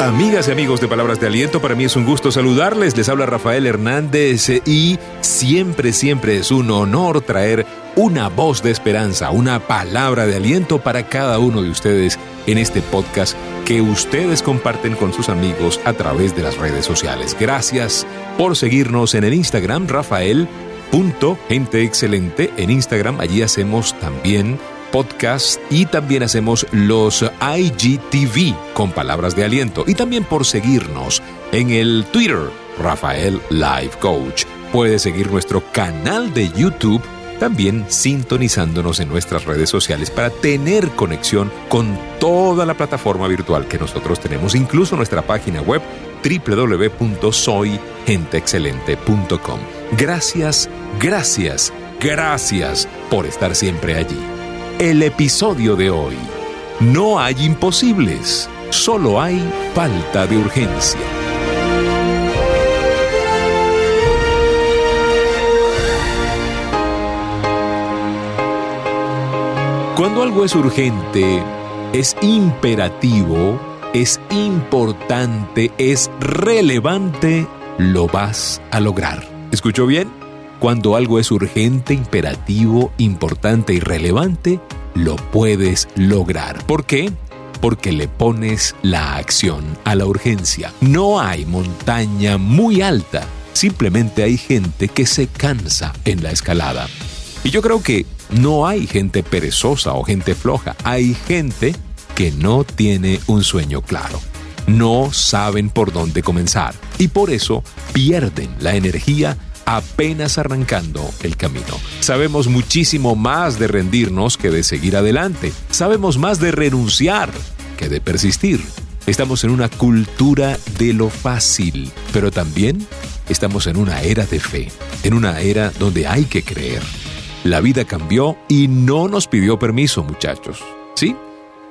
Amigas y amigos de Palabras de Aliento, para mí es un gusto saludarles. Les habla Rafael Hernández y siempre, siempre es un honor traer una voz de esperanza, una palabra de aliento para cada uno de ustedes en este podcast que ustedes comparten con sus amigos a través de las redes sociales. Gracias por seguirnos en el Instagram, Rafael. Gente excelente en Instagram. Allí hacemos también podcast y también hacemos los IGTV con palabras de aliento y también por seguirnos en el Twitter Rafael Life Coach. Puede seguir nuestro canal de YouTube también sintonizándonos en nuestras redes sociales para tener conexión con toda la plataforma virtual que nosotros tenemos, incluso nuestra página web www.soygenteexcelente.com. Gracias, gracias, gracias por estar siempre allí el episodio de hoy. No hay imposibles, solo hay falta de urgencia. Cuando algo es urgente, es imperativo, es importante, es relevante, lo vas a lograr. ¿Escuchó bien? Cuando algo es urgente, imperativo, importante y relevante, lo puedes lograr. ¿Por qué? Porque le pones la acción a la urgencia. No hay montaña muy alta, simplemente hay gente que se cansa en la escalada. Y yo creo que no hay gente perezosa o gente floja, hay gente que no tiene un sueño claro. No saben por dónde comenzar y por eso pierden la energía apenas arrancando el camino. Sabemos muchísimo más de rendirnos que de seguir adelante. Sabemos más de renunciar que de persistir. Estamos en una cultura de lo fácil, pero también estamos en una era de fe, en una era donde hay que creer. La vida cambió y no nos pidió permiso, muchachos. ¿Sí?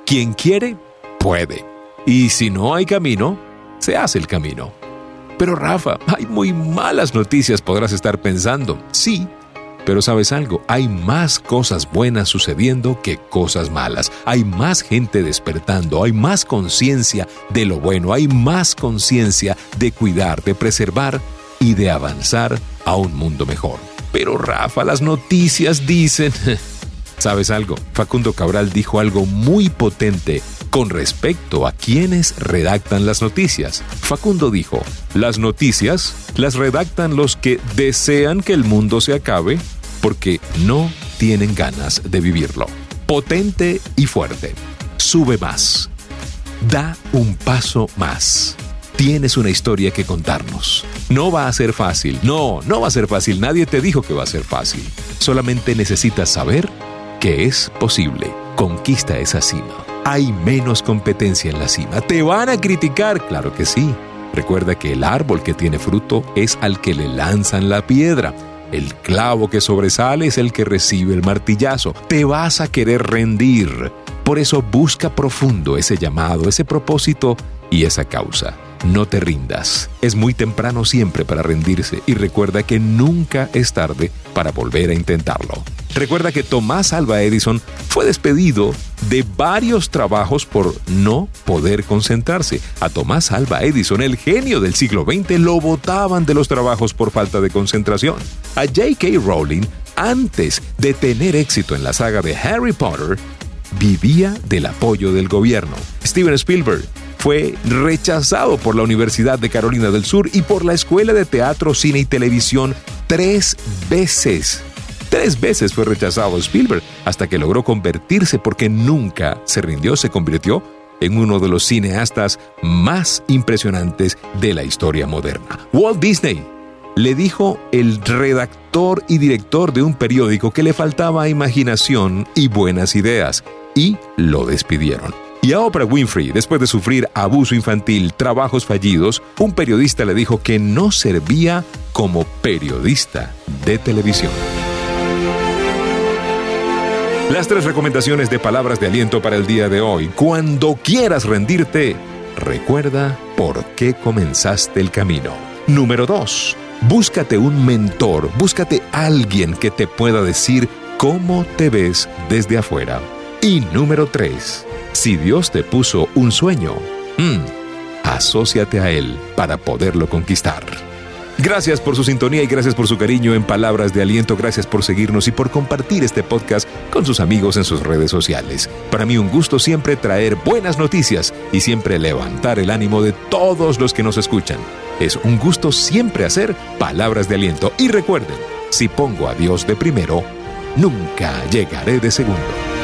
Quien quiere, puede. Y si no hay camino, se hace el camino. Pero Rafa, hay muy malas noticias, podrás estar pensando. Sí, pero sabes algo, hay más cosas buenas sucediendo que cosas malas. Hay más gente despertando, hay más conciencia de lo bueno, hay más conciencia de cuidar, de preservar y de avanzar a un mundo mejor. Pero Rafa, las noticias dicen... ¿Sabes algo? Facundo Cabral dijo algo muy potente con respecto a quienes redactan las noticias. Facundo dijo, las noticias las redactan los que desean que el mundo se acabe porque no tienen ganas de vivirlo. Potente y fuerte. Sube más. Da un paso más. Tienes una historia que contarnos. No va a ser fácil. No, no va a ser fácil. Nadie te dijo que va a ser fácil. Solamente necesitas saber que es posible. Conquista esa cima hay menos competencia en la cima. ¿Te van a criticar? Claro que sí. Recuerda que el árbol que tiene fruto es al que le lanzan la piedra. El clavo que sobresale es el que recibe el martillazo. Te vas a querer rendir. Por eso busca profundo ese llamado, ese propósito y esa causa. No te rindas. Es muy temprano siempre para rendirse y recuerda que nunca es tarde para volver a intentarlo. Recuerda que Tomás Alba Edison fue despedido de varios trabajos por no poder concentrarse. A Tomás Alba Edison, el genio del siglo XX, lo botaban de los trabajos por falta de concentración. A J.K. Rowling, antes de tener éxito en la saga de Harry Potter, vivía del apoyo del gobierno. Steven Spielberg fue rechazado por la Universidad de Carolina del Sur y por la Escuela de Teatro, Cine y Televisión tres veces. Tres veces fue rechazado Spielberg hasta que logró convertirse porque nunca se rindió, se convirtió en uno de los cineastas más impresionantes de la historia moderna. Walt Disney le dijo el redactor y director de un periódico que le faltaba imaginación y buenas ideas y lo despidieron. Y a Oprah Winfrey, después de sufrir abuso infantil, trabajos fallidos, un periodista le dijo que no servía como periodista de televisión. Las tres recomendaciones de palabras de aliento para el día de hoy. Cuando quieras rendirte, recuerda por qué comenzaste el camino. Número dos, búscate un mentor, búscate alguien que te pueda decir cómo te ves desde afuera. Y número tres, si Dios te puso un sueño, mm, asóciate a Él para poderlo conquistar. Gracias por su sintonía y gracias por su cariño en palabras de aliento. Gracias por seguirnos y por compartir este podcast con sus amigos en sus redes sociales. Para mí un gusto siempre traer buenas noticias y siempre levantar el ánimo de todos los que nos escuchan. Es un gusto siempre hacer palabras de aliento. Y recuerden, si pongo a Dios de primero, nunca llegaré de segundo.